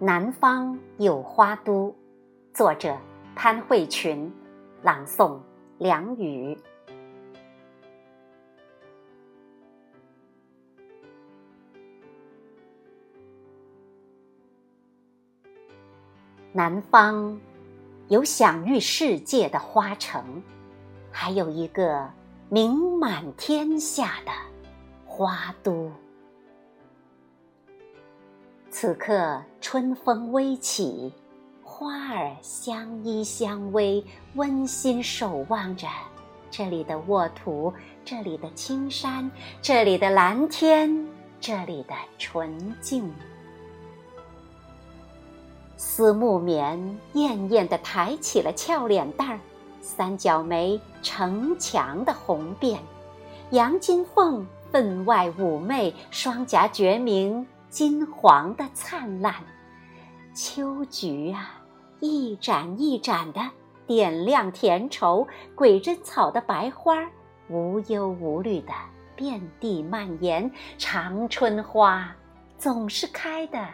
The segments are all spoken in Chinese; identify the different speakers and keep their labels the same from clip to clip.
Speaker 1: 南方有花都，作者潘慧群，朗诵梁宇。南方有享誉世界的花城，还有一个名满天下的花都。此刻春风微起，花儿相依相偎，温馨守望着这里的沃土，这里的青山，这里的蓝天，这里的纯净。思慕棉艳艳的抬起了俏脸蛋儿，三角眉城墙的红遍，杨金凤分外妩媚，双颊绝明。金黄的灿烂，秋菊啊，一盏一盏的点亮田畴；鬼针草的白花无忧无虑的遍地蔓延。长春花总是开的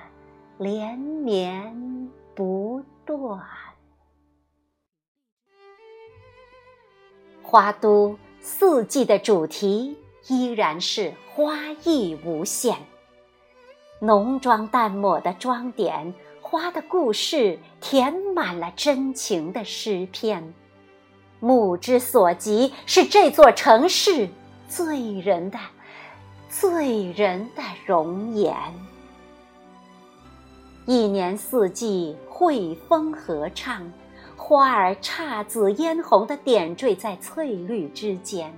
Speaker 1: 连绵不断。花都四季的主题依然是花意无限。浓妆淡抹的妆点，花的故事填满了真情的诗篇。目之所及是这座城市醉人的、醉人的容颜。一年四季惠风和畅，花儿姹紫嫣红的点缀在翠绿之间，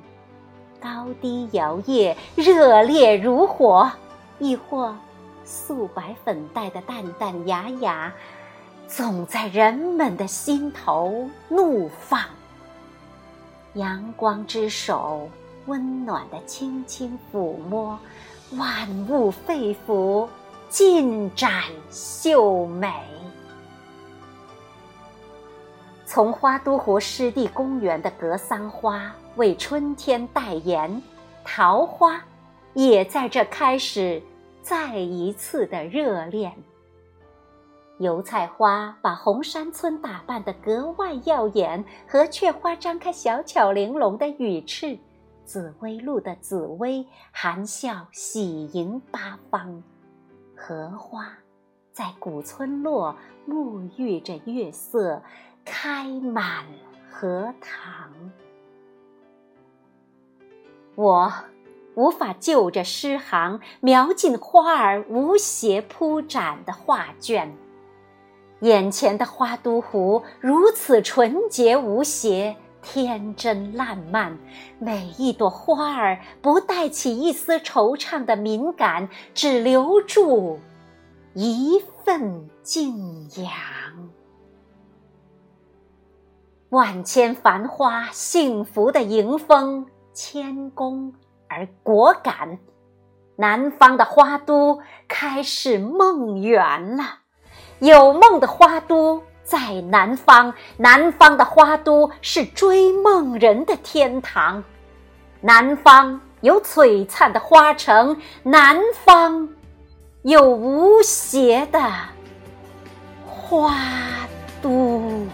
Speaker 1: 高低摇曳，热烈如火，亦或。素白粉黛的淡淡雅雅，总在人们的心头怒放。阳光之手，温暖的轻轻抚摸，万物肺腑，尽展秀美。从花都湖湿地公园的格桑花为春天代言，桃花也在这开始。再一次的热恋，油菜花把红山村打扮得格外耀眼，和雀花张开小巧玲珑的羽翅，紫薇路的紫薇含笑喜迎八方，荷花在古村落沐浴着月色，开满荷塘。我。无法就着诗行描尽花儿无邪铺展的画卷，眼前的花都湖如此纯洁无邪、天真烂漫，每一朵花儿不带起一丝惆怅的敏感，只留住一份敬仰。万千繁花，幸福的迎风，谦恭。而果敢，南方的花都开始梦圆了。有梦的花都在南方，南方的花都是追梦人的天堂。南方有璀璨的花城，南方有无邪的花都。